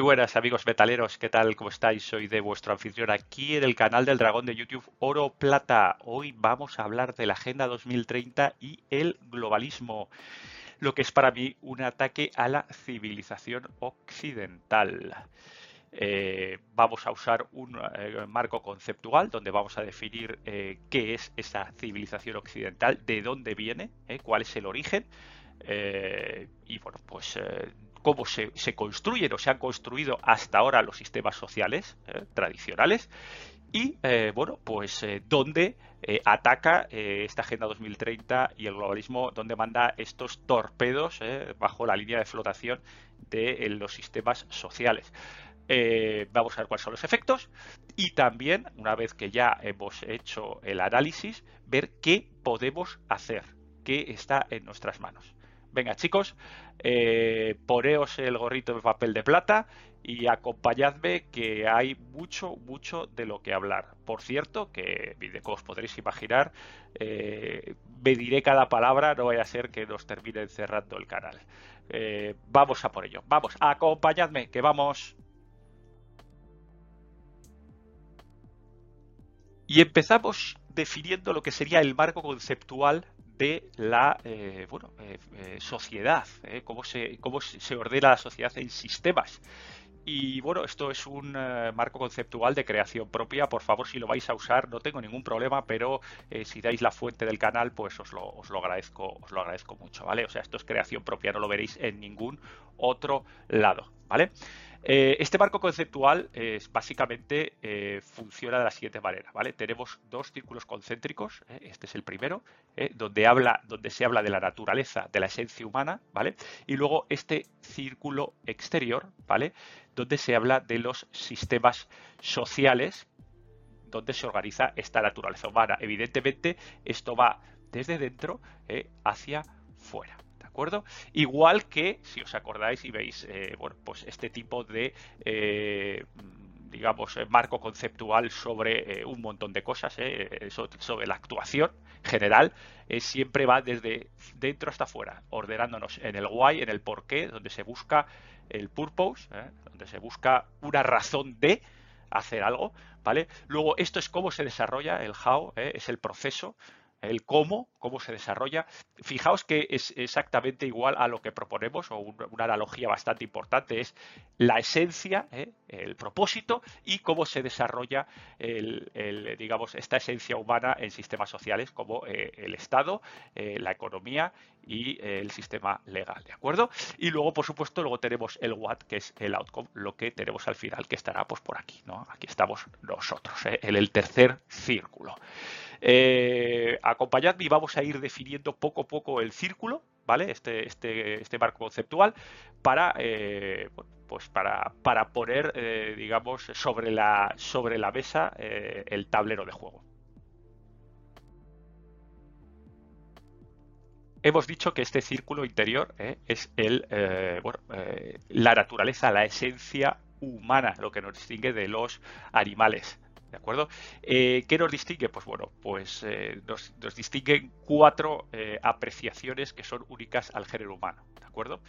Muy buenas amigos metaleros, ¿qué tal? ¿Cómo estáis? Soy de vuestro anfitrión aquí en el canal del dragón de YouTube Oro Plata. Hoy vamos a hablar de la Agenda 2030 y el globalismo, lo que es para mí un ataque a la civilización occidental. Eh, vamos a usar un eh, marco conceptual donde vamos a definir eh, qué es esa civilización occidental, de dónde viene, cuál es el origen y bueno, pues cómo se, construyen o se han construido hasta ahora los sistemas sociales tradicionales y bueno, pues dónde ataca esta Agenda 2030 y el globalismo, dónde manda estos torpedos bajo la línea de flotación de los sistemas sociales. Eh, vamos a ver cuáles son los efectos y también, una vez que ya hemos hecho el análisis, ver qué podemos hacer, qué está en nuestras manos. Venga chicos, eh, poneos el gorrito de papel de plata y acompañadme que hay mucho, mucho de lo que hablar. Por cierto, que como os podréis imaginar, eh, me diré cada palabra, no vaya a ser que nos termine cerrando el canal. Eh, vamos a por ello, vamos, acompañadme, que vamos. Y empezamos definiendo lo que sería el marco conceptual de la eh, bueno, eh, eh, sociedad, cómo, se, cómo se ordena la sociedad en sistemas. Y bueno, esto es un marco conceptual de creación propia. Por favor, si lo vais a usar, no tengo ningún problema, pero si dais la fuente del canal, pues os lo, os lo agradezco, os lo agradezco mucho, ¿vale? O sea, esto es creación propia, no lo veréis en ningún otro lado, ¿vale? Eh, este marco conceptual es, básicamente eh, funciona de la siguiente manera, ¿vale? Tenemos dos círculos concéntricos, ¿eh? este es el primero, donde, habla, donde se habla de la naturaleza, de la esencia humana, ¿vale? Y luego este círculo exterior, ¿vale? Donde se habla de los sistemas sociales, donde se organiza esta naturaleza humana. Evidentemente, esto va desde dentro hacia fuera Igual que, si os acordáis y veis, eh, bueno, pues este tipo de eh, digamos, eh, marco conceptual sobre un montón de cosas, sobre la actuación general, siempre va desde dentro hasta afuera, ordenándonos en el why, en el por qué, donde se busca el purpose, donde se busca una razón de hacer algo, ¿vale? Luego, esto es cómo se desarrolla el how, es el proceso, el cómo, cómo se desarrolla. Fijaos que es exactamente igual a lo que proponemos, o una analogía bastante importante, es la esencia, ¿eh? el propósito y cómo se desarrolla el, digamos, esta esencia humana en sistemas sociales como eh, el Estado, eh, la economía y el sistema legal, ¿de acuerdo? Y luego, por supuesto, luego tenemos el what, que es el outcome, lo que tenemos al final, que estará pues por aquí, ¿no? Aquí estamos nosotros, en el tercer círculo. Eh, acompañadme y vamos a ir definiendo poco a poco el círculo, ¿vale? Este, este, este marco conceptual para, eh, pues para, para poner, eh, digamos, sobre la, sobre la mesa eh, el tablero de juego. Hemos dicho que este círculo interior es el, bueno, la naturaleza, la esencia humana, lo que nos distingue de los animales. ¿De acuerdo? Eh, ¿Qué nos distingue? Pues bueno, pues eh, nos, distinguen cuatro eh, apreciaciones que son únicas al género humano. ¿De acuerdo?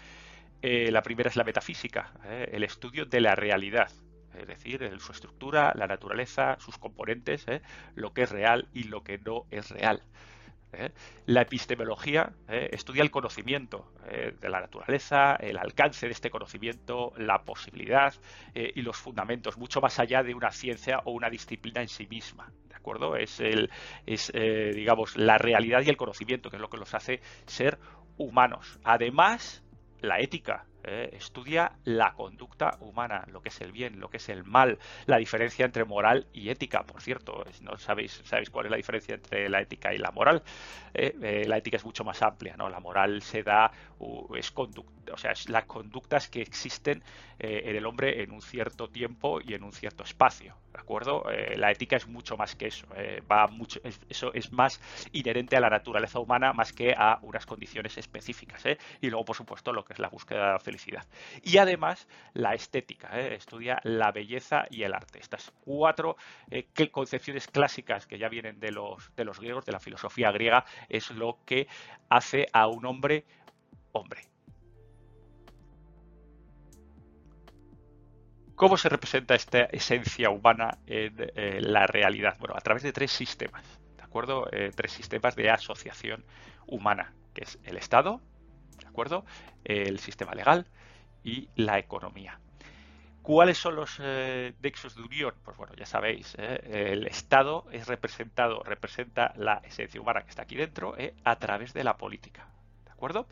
la primera es la metafísica, el estudio de la realidad. Es decir, su estructura, la naturaleza, sus componentes, lo que es real y lo que no es real. ¿Eh? La epistemología ¿eh? estudia el conocimiento ¿eh? de la naturaleza, el alcance de este conocimiento, la posibilidad y los fundamentos, mucho más allá de una ciencia o una disciplina en sí misma. ¿De acuerdo? Es, el, es digamos, la realidad y el conocimiento, que es lo que los hace ser humanos. Además, la ética, ¿eh? estudia la conducta humana, lo que es el bien, lo que es el mal, la diferencia entre moral y ética. Por cierto, no sabéis, sabéis cuál es la diferencia entre la ética y la moral. ¿eh? Eh, la ética es mucho más amplia, ¿no? La moral se da, es conducta, o sea, es las conductas que existen en el hombre en un cierto tiempo y en un cierto espacio. ¿De acuerdo? la ética es mucho más que eso. va mucho, eso es más inherente a la naturaleza humana más que a unas condiciones específicas. Y luego, por supuesto, lo que es la búsqueda de felicidad. Y además la estética, ¿eh? estudia la belleza y el arte. Estas cuatro eh, concepciones clásicas que ya vienen de los, de los griegos, de la filosofía griega, es lo que hace a un hombre hombre. ¿Cómo se representa esta esencia humana en la realidad? Bueno, a través de tres sistemas, ¿de acuerdo? tres sistemas de asociación humana, que es el Estado, ¿de acuerdo? El sistema legal y la economía. ¿Cuáles son los eh, nexos de unión? Pues bueno, ya sabéis, ¿eh? el Estado es representado, representa la esencia humana que está aquí dentro ¿eh? a través de la política. ¿De acuerdo?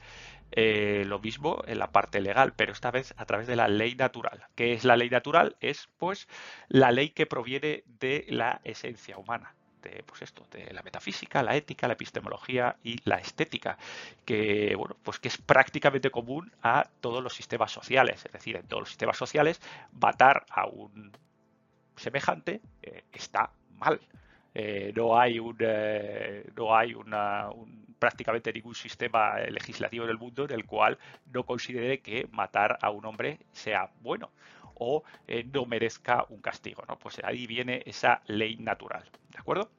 Lo mismo en la parte legal, pero esta vez a través de la ley natural. ¿Qué es la ley natural? Es pues la ley que proviene de la esencia humana de, pues esto, de la metafísica, la ética, la epistemología y la estética, que, bueno, pues que es prácticamente común a todos los sistemas sociales. Es decir, en todos los sistemas sociales, matar a un semejante eh, está mal. Eh, no hay un, eh, no hay una, prácticamente ningún sistema legislativo en el mundo en el cual no considere que matar a un hombre sea bueno o eh, no merezca un castigo. ¿no? Pues ahí viene esa ley natural. ¿De acuerdo?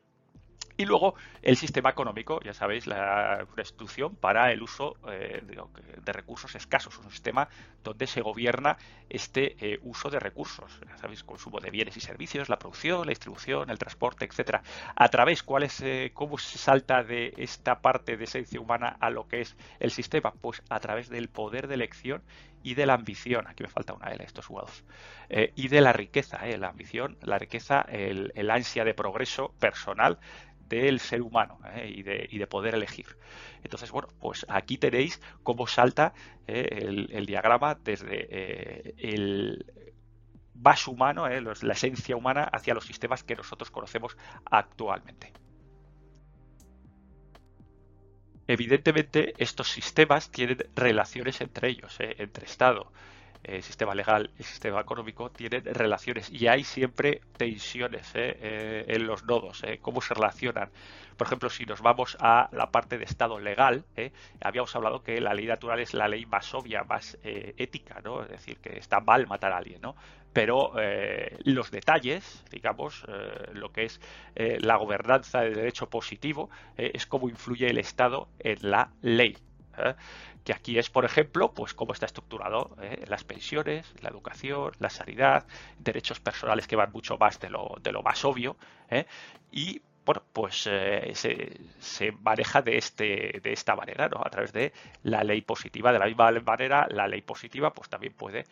Y luego el sistema económico, ya sabéis, la, una para el uso eh, de, recursos escasos, un sistema donde se gobierna este eh, uso de recursos, ya sabéis, consumo de bienes y servicios, la producción, la distribución, el transporte, etcétera. A través, ¿cuál es, cómo se salta de esta parte de esencia humana a lo que es el sistema? Pues a través del poder de elección y de la ambición, aquí me falta una L, estos eh, y de la riqueza, la ambición, la riqueza, el, el ansia de progreso personal del ser humano ¿eh? y, de, poder elegir. Entonces, bueno, pues aquí tenéis cómo salta ¿eh? el, diagrama desde eh, el más humano, la esencia humana, hacia los sistemas que nosotros conocemos actualmente. Evidentemente, estos sistemas tienen relaciones entre ellos, entre Estado, el sistema legal el sistema económico tienen relaciones y hay siempre tensiones ¿eh? Eh, en los nodos, ¿eh? cómo se relacionan. Por ejemplo, si nos vamos a la parte de estado legal, habíamos hablado que la ley natural es la ley más obvia, más ética, ¿no? Es decir, que está mal matar a alguien, ¿no? Pero los detalles, digamos, lo que es la gobernanza de derecho positivo, es cómo influye el Estado en la ley que aquí es, por ejemplo, pues cómo está estructurado ¿eh? las pensiones, la educación, la sanidad, derechos personales que van mucho más de lo, de lo más obvio, ¿eh? y bueno, pues eh, se, maneja de, este, de esta manera, ¿no? A través de la ley positiva. De la misma manera, la ley positiva pues también puede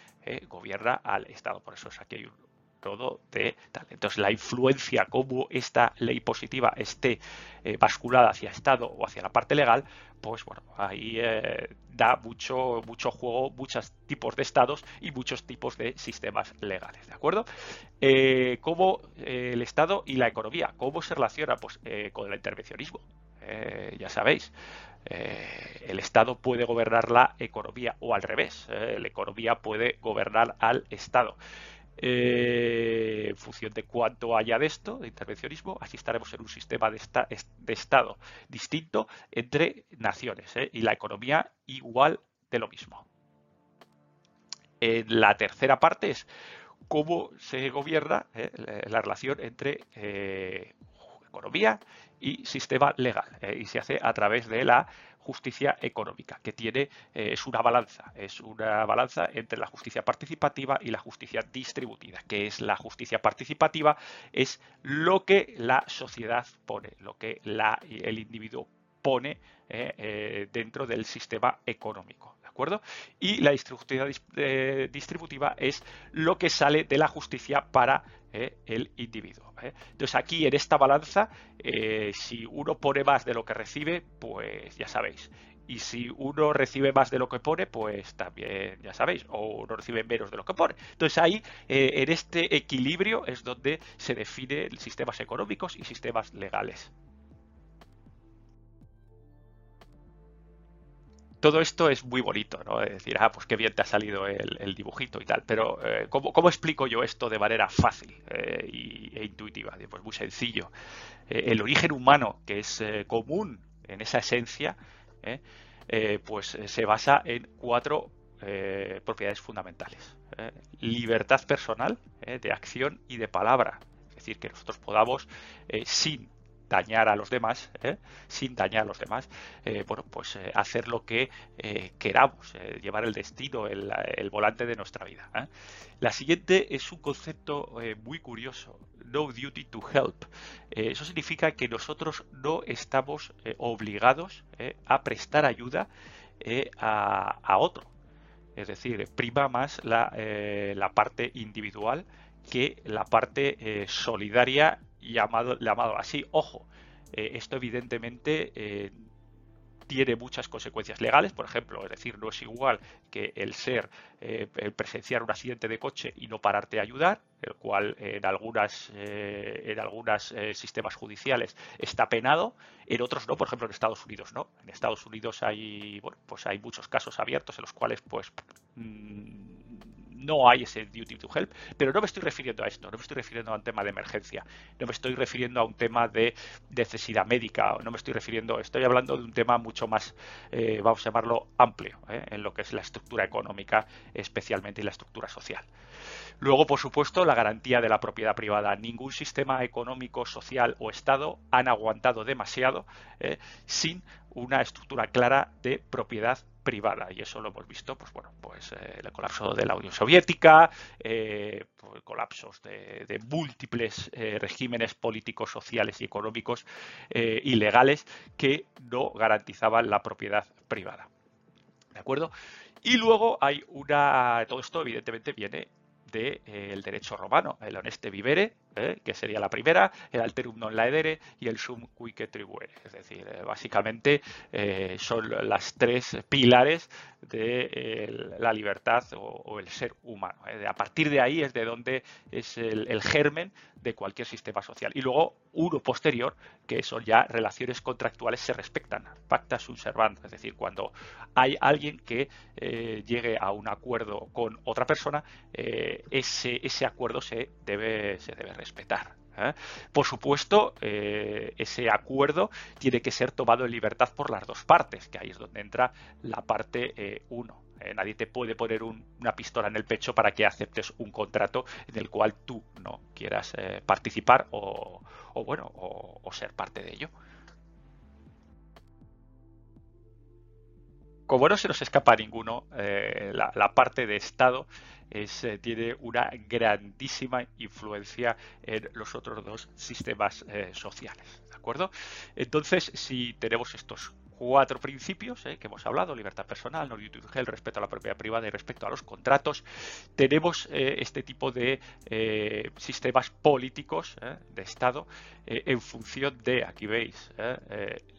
gobiernar al Estado. Por eso es aquí hay un todo de tal. Entonces, la influencia, cómo esta ley positiva esté eh, basculada hacia Estado o hacia la parte legal, pues bueno, ahí eh, da mucho, mucho juego, muchos tipos de estados y muchos tipos de sistemas legales, ¿de acuerdo? Eh, ¿Cómo el Estado y la economía, cómo se relaciona? Pues con el intervencionismo, ya sabéis. el Estado puede gobernar la economía o al revés, la economía puede gobernar al Estado. Eh, en función de cuánto haya de esto, de intervencionismo, así estaremos en un sistema de, Estado distinto entre naciones ¿eh? y la economía igual de lo mismo. La tercera parte es cómo se gobierna ¿eh? la relación entre economía y sistema legal y se hace a través de la justicia económica, que tiene, eh, es una balanza, es una balanza entre la justicia participativa y la justicia distributiva, que es la justicia participativa, es lo que la sociedad pone, lo que la, el individuo pone eh, eh, dentro del sistema económico. ¿De acuerdo? Y la justicia distributiva es lo que sale de la justicia para el individuo. Entonces aquí en esta balanza, eh, si uno pone más de lo que recibe, pues ya sabéis. Y si uno recibe más de lo que pone, pues también ya sabéis, o uno recibe menos de lo que pone. Entonces ahí, eh, en este equilibrio, es donde se definen sistemas económicos y sistemas legales. Todo esto es muy bonito, ¿no? Es decir, ah, pues qué bien te ha salido el, dibujito y tal, pero eh, ¿cómo, explico yo esto de manera fácil eh, e intuitiva? Pues muy sencillo. Eh, el origen humano, que es común en esa esencia, pues se basa en cuatro propiedades fundamentales. libertad personal, de acción y de palabra. Es decir, que nosotros podamos, sin dañar a los demás, ¿eh? sin dañar a los demás, eh, bueno, pues eh, hacer lo que queramos, llevar el destino, el, el, volante de nuestra vida. La siguiente es un concepto muy curioso, no duty to help. eso significa que nosotros no estamos obligados a prestar ayuda a, a, otro. Es decir, prima más la, la parte individual que la parte solidaria llamado, llamado así. Ojo, eh, esto evidentemente eh, tiene muchas consecuencias legales, por ejemplo, es decir, no es igual que el ser, eh, el presenciar un accidente de coche y no pararte a ayudar, el cual en algunas en algunos sistemas judiciales está penado, en otros no, por ejemplo en Estados Unidos no. En Estados Unidos hay bueno, pues hay muchos casos abiertos en los cuales pues mm, no hay ese duty to help, pero no me estoy refiriendo a esto, no me estoy refiriendo a un tema de emergencia, no me estoy refiriendo a un tema de necesidad médica, no me estoy refiriendo, estoy hablando de un tema mucho más, eh, vamos a llamarlo amplio, eh, en lo que es la estructura económica especialmente y la estructura social. Luego, por supuesto, la garantía de la propiedad privada. Ningún sistema económico, social o Estado han aguantado demasiado eh, sin una estructura clara de propiedad privada. Y eso lo hemos visto pues bueno pues eh, el colapso de la Unión Soviética eh, pues, colapsos de, múltiples eh, regímenes políticos sociales y económicos ilegales que no garantizaban la propiedad privada. De acuerdo y luego hay una todo esto evidentemente viene del derecho romano el honeste vivere ¿eh? que sería la primera, el alterum non laedere y el sum quique tribuere. Es decir, eh, básicamente eh, son las tres pilares de la libertad o, el ser humano. A partir de ahí es de donde es el, germen de cualquier sistema social. Y luego uno posterior, que son ya relaciones contractuales se respetan, pacta sunt servanda, es decir, cuando hay alguien que llegue a un acuerdo con otra persona, ese, ese acuerdo se debe, se debe respetar respetar. ¿eh? Por supuesto, eh, ese acuerdo tiene que ser tomado en libertad por las dos partes, que ahí es donde entra la parte 1. Eh, nadie te puede poner una pistola en el pecho para que aceptes un contrato en el cual tú no quieras participar o, bueno o, ser parte de ello. Como no se nos escapa ninguno, la, parte de Estado eh, tiene una grandísima influencia en los otros dos sistemas eh, sociales. ¿De acuerdo? Entonces, si tenemos estos cuatro principios eh, que hemos hablado, libertad personal, no to respeto a la propiedad privada y respecto a los contratos, tenemos este tipo de sistemas políticos de Estado en función de, aquí veis,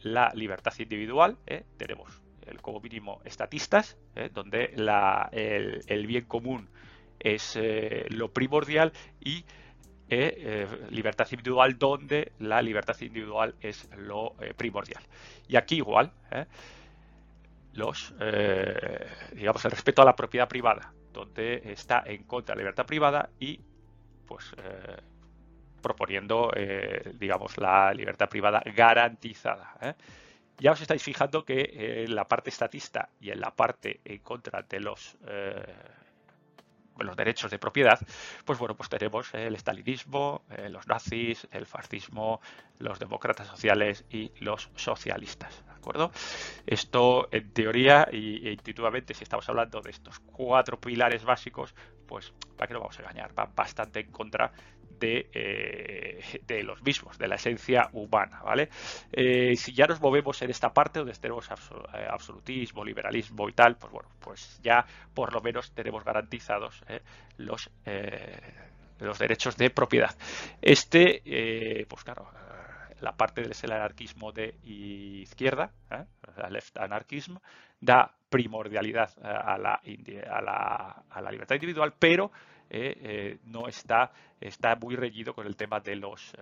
la libertad individual, tenemos como mínimo estatistas, donde la, el, bien común es eh, lo primordial y eh, eh, libertad individual donde la libertad individual es lo primordial. Y aquí igual, los, digamos, el respeto a la propiedad privada, donde está en contra de la libertad privada y pues proponiendo, digamos, la libertad privada garantizada. Ya os estáis fijando que en la parte estatista y en la parte en contra de los los derechos de propiedad, pues bueno, pues tenemos el estalinismo, eh, los nazis, el fascismo, los demócratas sociales y los socialistas. ¿De acuerdo? Esto en teoría y, e intuitivamente, si estamos hablando de estos cuatro pilares básicos, pues para qué no vamos a engañar, va bastante en contra eh, de, los mismos, de la esencia humana, ¿vale? Eh, si ya nos movemos en esta parte donde tenemos eh, absolutismo, liberalismo y tal, pues bueno, pues ya por lo menos tenemos garantizados los, los derechos de propiedad. Este, pues claro, la parte del anarquismo de izquierda, la left anarchism, da primordialidad a la, a la, a la libertad individual, pero eh, eh, no está, está muy reñido con el tema de los eh,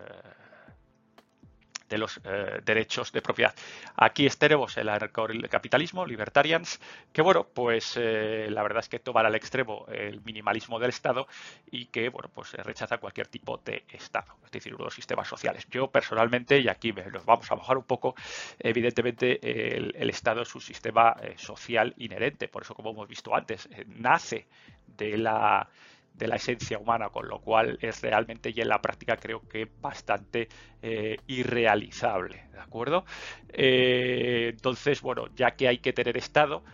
de los derechos de propiedad. Aquí tenemos el capitalismo, libertarians, que bueno, pues la verdad es que toman al extremo el minimalismo del Estado y que bueno, pues rechaza cualquier tipo de Estado, es decir, los sistemas sociales. Yo personalmente, y aquí nos vamos a bajar un poco, evidentemente el Estado es un sistema social inherente, por eso como hemos visto antes, nace de la de la esencia humana, con lo cual es realmente y en la práctica creo que bastante eh, irrealizable, ¿de acuerdo? Eh, entonces, bueno, ya que hay que tener estado,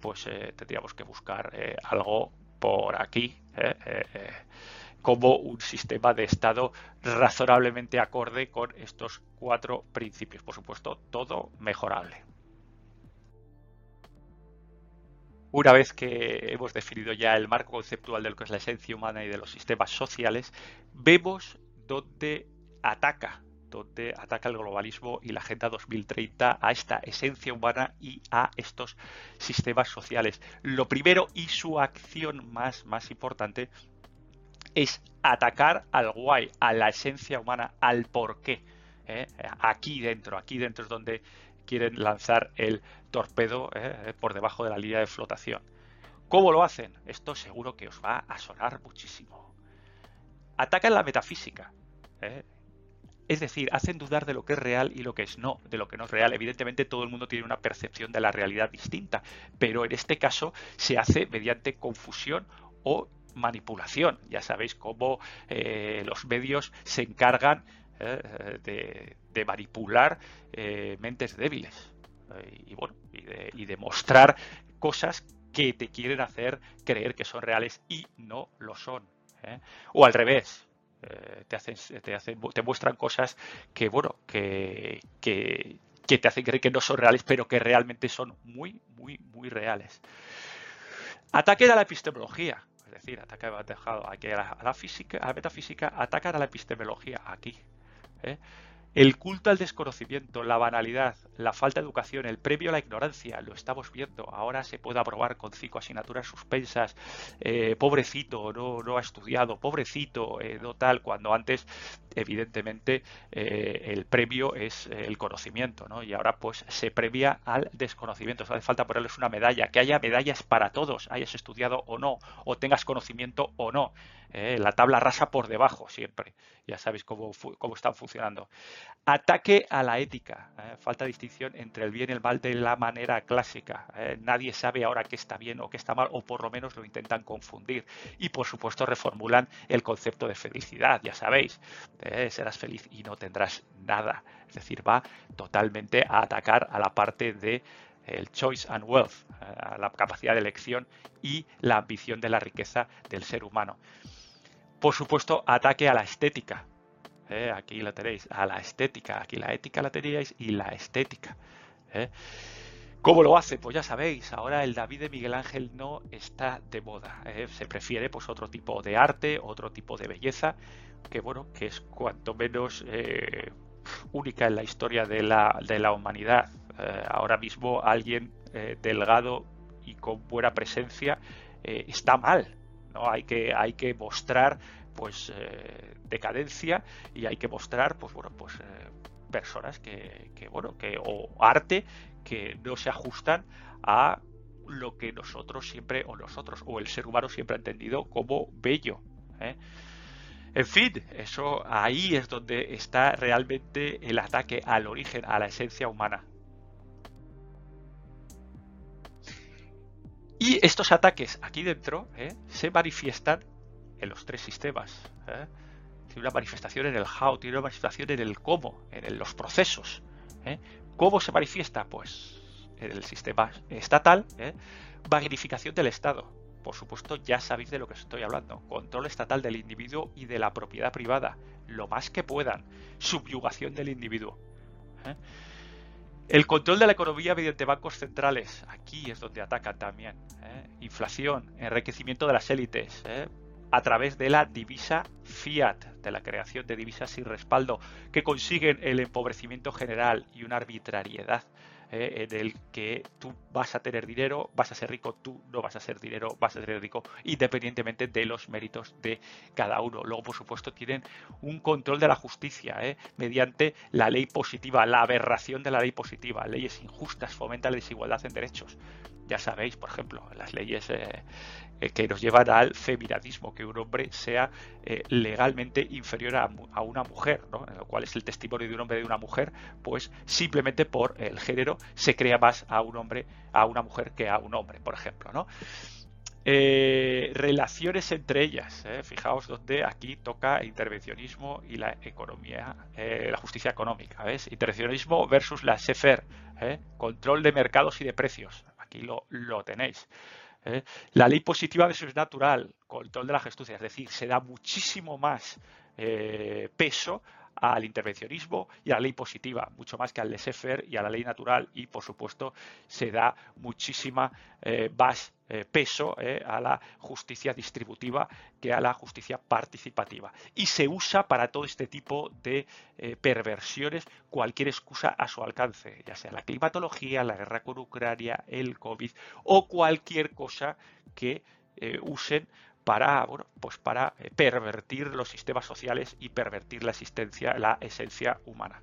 pues tendríamos que buscar algo por aquí como un sistema de Estado razonablemente acorde con estos cuatro principios. Por supuesto, todo mejorable. Una vez que hemos definido ya el marco conceptual de lo que es la esencia humana y de los sistemas sociales, vemos dónde ataca, dónde ataca el globalismo y la Agenda 2030 a esta esencia humana y a estos sistemas sociales. Lo primero y su acción más, más importante es atacar al guay, a la esencia humana, al porqué. ¿eh? Aquí dentro, aquí dentro es donde quieren lanzar el torpedo ¿eh? por debajo de la línea de flotación. ¿Cómo lo hacen? Esto seguro que os va a sonar muchísimo. Atacan la metafísica. ¿eh? Es decir, hacen dudar de lo que es real y lo que es no, de lo que no es real. Evidentemente todo el mundo tiene una percepción de la realidad distinta, pero en este caso se hace mediante confusión o manipulación. Ya sabéis cómo eh, los medios se encargan eh, de, manipular eh, mentes débiles y bueno y de, mostrar cosas que te quieren hacer creer que son reales y no lo son. O al revés, te hacen, te muestran cosas que bueno, que, que, te hacen creer que no son reales, pero que realmente son muy, muy, muy reales. Ataque a la epistemología es decir, ataca aquí a la, física, a la metafísica, atacar a la epistemología aquí. ¿Eh? El culto al desconocimiento, la banalidad, la falta de educación, el premio a la ignorancia, lo estamos viendo. Ahora se puede aprobar con cinco asignaturas suspensas. Eh, pobrecito, no, no ha estudiado, pobrecito, eh, no tal, cuando antes, evidentemente, eh, el premio es el conocimiento, ¿no? Y ahora, pues, se premia al desconocimiento. hace falta ponerles una medalla, que haya medallas para todos, hayas estudiado o no, o tengas conocimiento o no. la tabla rasa por debajo siempre. Ya sabéis cómo, cómo están funcionando. Ataque a la ética. ¿eh? falta distinción entre el bien y el mal de la manera clásica. ¿eh? nadie sabe ahora qué está bien o qué está mal, o por lo menos lo intentan confundir. Y por supuesto reformulan el concepto de felicidad. Ya sabéis, ¿eh? serás feliz y no tendrás nada. Es decir, va totalmente a atacar a la parte de el choice and wealth, a la capacidad de elección y la ambición de la riqueza del ser humano. Por supuesto, ataque a la estética, ¿eh? aquí la tenéis, a la estética, aquí la ética la teníais y la estética. ¿eh? ¿Cómo lo hace? Pues ya sabéis, ahora el David de Miguel Ángel no está de moda. ¿eh? Se prefiere pues otro tipo de arte, otro tipo de belleza, que bueno, que es cuanto menos única en la historia de la, de la humanidad. ahora mismo alguien delgado y con buena presencia está mal. ¿no? Hay que, hay que mostrar pues eh, decadencia y hay que mostrar pues bueno pues eh, personas que, bueno que o arte que no se ajustan a lo que nosotros siempre o nosotros o el ser humano siempre ha entendido como bello ¿eh? en fin eso ahí es donde está realmente el ataque al origen a la esencia humana y estos ataques aquí dentro se manifiestan los tres sistemas. ¿eh? Tiene una manifestación en el how, tiene una manifestación en el cómo, en los procesos. ¿eh? ¿Cómo se manifiesta? Pues en el sistema estatal, ¿eh? magnificación del Estado. Por supuesto, ya sabéis de lo que estoy hablando. Control estatal del individuo y de la propiedad privada, lo más que puedan. Subyugación del individuo. El control de la economía mediante bancos centrales, aquí es donde atacan también. Inflación, enriquecimiento de las élites, a través de la divisa fiat, de la creación de divisas sin respaldo, que consiguen el empobrecimiento general y una arbitrariedad eh, en el que tú vas a tener dinero, vas a ser rico, tú no vas a ser dinero, vas a ser rico, independientemente de los méritos de cada uno. Luego, por supuesto, tienen un control de la justicia eh, mediante la ley positiva, la aberración de la ley positiva, leyes injustas, fomenta la desigualdad en derechos. Ya sabéis, por ejemplo, las leyes eh, eh, que nos llevan al feminadismo, que un hombre sea eh, legalmente inferior a, una mujer, ¿no? lo cual es el testimonio de un hombre de una mujer, pues simplemente por el género se crea más a un hombre, a una mujer que a un hombre, por ejemplo, ¿no? Eh, relaciones entre ellas. Fijaos donde aquí toca intervencionismo y la economía, la justicia económica. ¿ves? Intervencionismo versus la SEFER. Control de mercados y de precios. Aquí lo, lo tenéis. La ley positiva versus natural. Control de la gestucia. Es decir, se da muchísimo más peso al intervencionismo y a la ley positiva, mucho más que al laissez y a la ley natural. Y por supuesto se da muchísima eh, más eh, peso eh, a la justicia distributiva que a la justicia participativa. Y se usa para todo este tipo de perversiones cualquier excusa a su alcance, ya sea la climatología, la guerra con Ucrania, el COVID o cualquier cosa que usen para, bueno, pues para eh, pervertir los sistemas sociales y pervertir la existencia, la esencia humana.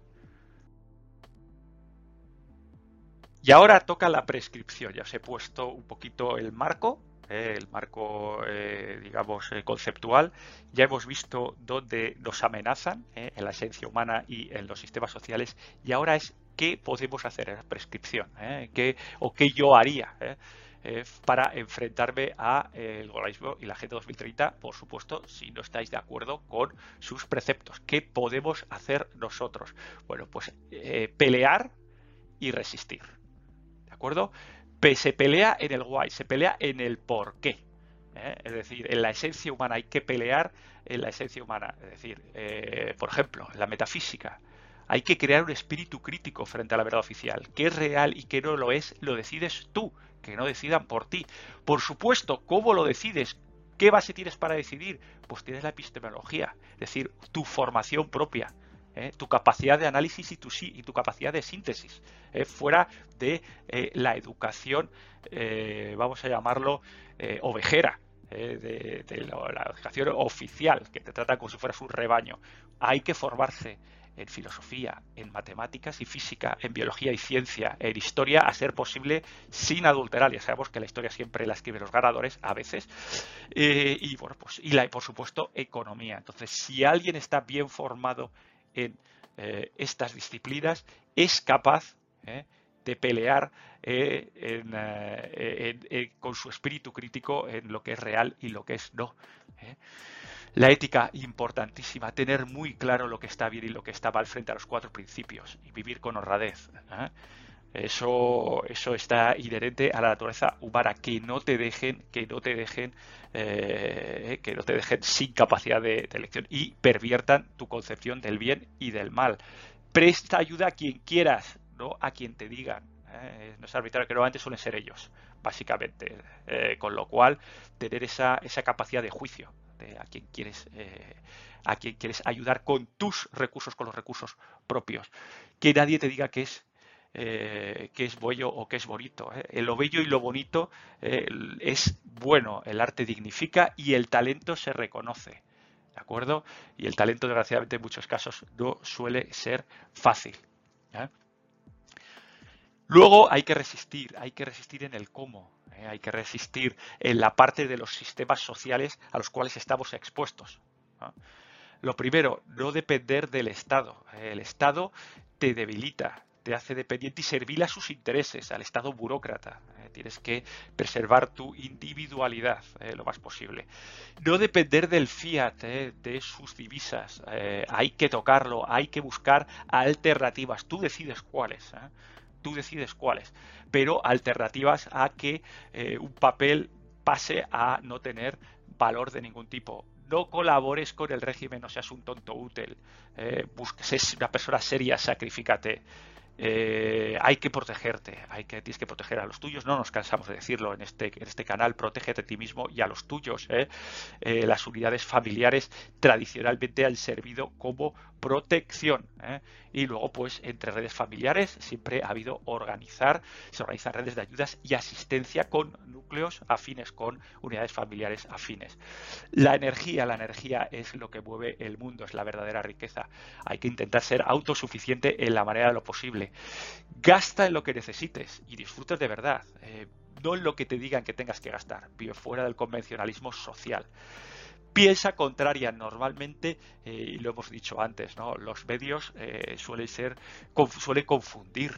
Y ahora toca la prescripción. Ya os he puesto un poquito el marco, eh, el marco, eh, digamos, conceptual. Ya hemos visto dónde nos amenazan en la esencia humana y en los sistemas sociales. Y ahora es qué podemos hacer en la prescripción, ¿Qué, o qué yo haría. Eh, para enfrentarme a eh, el globalismo y la Agenda 2030, por supuesto, si no estáis de acuerdo con sus preceptos. ¿Qué podemos hacer nosotros? Bueno, pues eh, pelear y resistir. ¿De acuerdo? se pelea en el guay, se pelea en el por qué. Es decir, en la esencia humana hay que pelear en la esencia humana. Es decir, por ejemplo, en la metafísica, hay que crear un espíritu crítico frente a la verdad oficial. ¿Qué es real y qué no lo es? Lo decides tú que no decidan por ti. Por supuesto, ¿cómo lo decides? ¿Qué base tienes para decidir? Pues tienes la epistemología, es decir, tu formación propia. ¿eh? tu capacidad de análisis y tu, y tu capacidad de síntesis, ¿eh? fuera de eh, la educación, vamos a llamarlo, ovejera, de, la, educación oficial, que te trata como si fueras un rebaño. Hay que formarse, en filosofía, en matemáticas y física, en biología y ciencia, en historia, a ser posible sin adulterar. Ya sabemos que la historia siempre la escriben los ganadores, a veces. Eh, y bueno, pues, y la, por supuesto, economía. Entonces, si alguien está bien formado en eh, estas disciplinas, es capaz eh, de pelear con su espíritu crítico en lo que es real y lo que es no. La ética, importantísima, tener muy claro lo que está bien y lo que está mal frente a los cuatro principios y vivir con honradez. ¿eh? Eso, eso está inherente a la naturaleza humana, que no te dejen, que no te dejen, eh, que no te dejen sin capacidad de, elección y perviertan tu concepción del bien y del mal. Presta ayuda a quien quieras, no a quien te digan. ¿eh? No es arbitrario, que normalmente suelen ser ellos, básicamente. con lo cual, tener esa, esa capacidad de juicio a quien quieres eh, a quieres ayudar con tus recursos, con los recursos propios. Que nadie te diga que es eh, que es bello o que es bonito. ¿eh? Lo bello y lo bonito es bueno, el arte dignifica y el talento se reconoce. ¿De acuerdo? Y el talento, desgraciadamente, en muchos casos no suele ser fácil. Luego hay que resistir, hay que resistir en el cómo. ¿eh? hay que resistir en la parte de los sistemas sociales a los cuales estamos expuestos. Lo primero, no depender del Estado. El Estado te debilita, te hace dependiente y servir a sus intereses, al Estado burócrata. ¿eh? Tienes que preservar tu individualidad ¿eh? lo más posible. No depender del fiat, de sus divisas. hay que tocarlo, hay que buscar alternativas. Tú decides cuáles tú decides cuáles, pero alternativas a que eh, un papel pase a no tener valor de ningún tipo. No colabores con el régimen, no seas un tonto útil. Eh, busques, una persona seria, sacrificate. Eh, hay que protegerte, hay que, tienes que proteger a los tuyos, no nos cansamos de decirlo en este, en este canal, protégete a ti mismo y a los tuyos. las unidades familiares tradicionalmente han servido como protección. ¿eh? Y luego, pues, entre redes familiares siempre ha habido organizar, se organizan redes de ayudas y asistencia con núcleos afines, con unidades familiares afines. La energía, la energía es lo que mueve el mundo, es la verdadera riqueza. Hay que intentar ser autosuficiente en la manera de lo posible. Gasta en lo que necesites y disfrutes de verdad. Eh, no en lo que te digan que tengas que gastar, vive fuera del convencionalismo social piensa contraria. Normalmente, eh, y lo hemos dicho antes, ¿no? los medios eh, suelen ser, confundir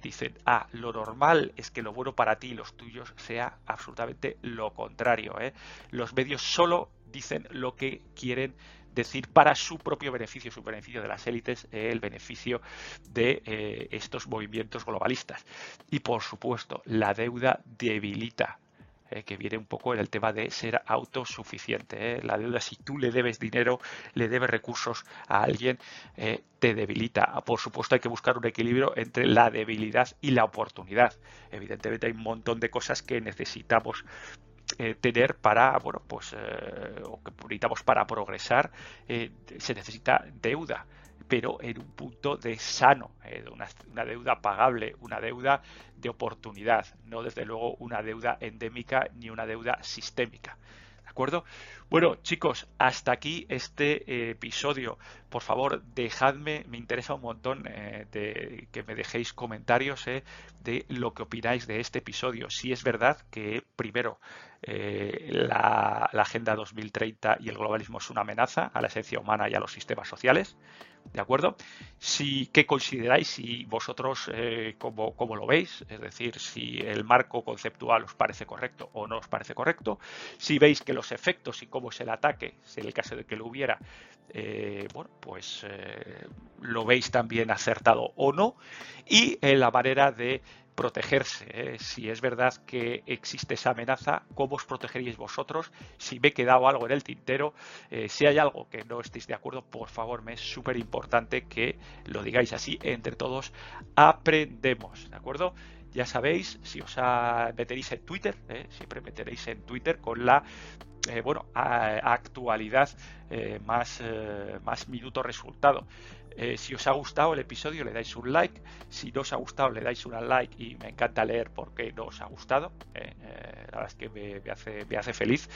dicen, ah, lo normal es que lo bueno para ti y los tuyos sea absolutamente lo contrario. Los medios solo dicen lo que quieren decir para su propio beneficio, su beneficio de las élites, eh, el beneficio de eh, estos movimientos globalistas. Y por supuesto, la deuda debilita eh, que viene un poco en el tema de ser autosuficiente. La deuda, si tú le debes dinero, le debes recursos a alguien, te debilita. Por supuesto, hay que buscar un equilibrio entre la debilidad y la oportunidad. Evidentemente, hay un montón de cosas que necesitamos eh, tener para, bueno, pues, eh, o que necesitamos para progresar, eh, se necesita deuda, pero en un punto de sano, una, una, deuda pagable, una deuda de oportunidad, no desde luego una deuda endémica ni una deuda sistémica. Bueno, chicos, hasta aquí este episodio. Por favor, dejadme, me interesa un montón de que me dejéis comentarios de lo que opináis de este episodio. Si es verdad que, primero, eh, la, Agenda 2030 y el globalismo es una amenaza a la esencia humana y a los sistemas sociales. ¿De acuerdo? Si, ¿Qué consideráis? Si vosotros, eh, como, lo veis, es decir, si el marco conceptual os parece correcto o no os parece correcto, si veis que los efectos y cómo es el ataque, si en el caso de que lo hubiera, eh, bueno, pues lo veis también acertado o no, y la manera de protegerse. ¿eh? Si es verdad que existe esa amenaza, ¿cómo os protegeríais vosotros? Si me he quedado algo en el tintero, eh, si hay algo que no estéis de acuerdo, por favor, me es súper importante que lo digáis así. Entre todos aprendemos, ¿de acuerdo? Ya sabéis, si os meteréis en Twitter, ¿eh? siempre meteréis en Twitter con la bueno, actualidad más, más minuto resultado. Eh, si os ha gustado el episodio, le dais un like. Si no os ha gustado, le dais un like y me encanta leer porque no os ha gustado. Eh, eh, la verdad es que me, hace, me hace feliz.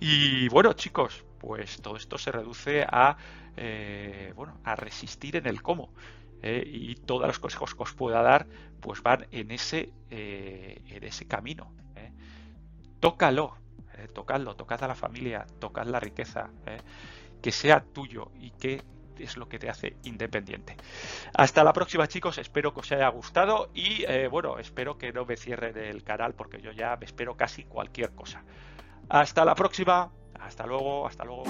Y bueno, chicos, pues todo esto se reduce a, bueno, a resistir en el cómo. y todos los consejos que os pueda dar, pues van en ese, en ese camino. Tócalo, tocadlo, tocad a la familia, tocad la riqueza, que sea tuyo y que es lo que te hace independiente. Hasta la próxima chicos, espero que os haya gustado y eh, bueno, espero que no me cierren el canal porque yo ya me espero casi cualquier cosa. Hasta la próxima, hasta luego, hasta luego.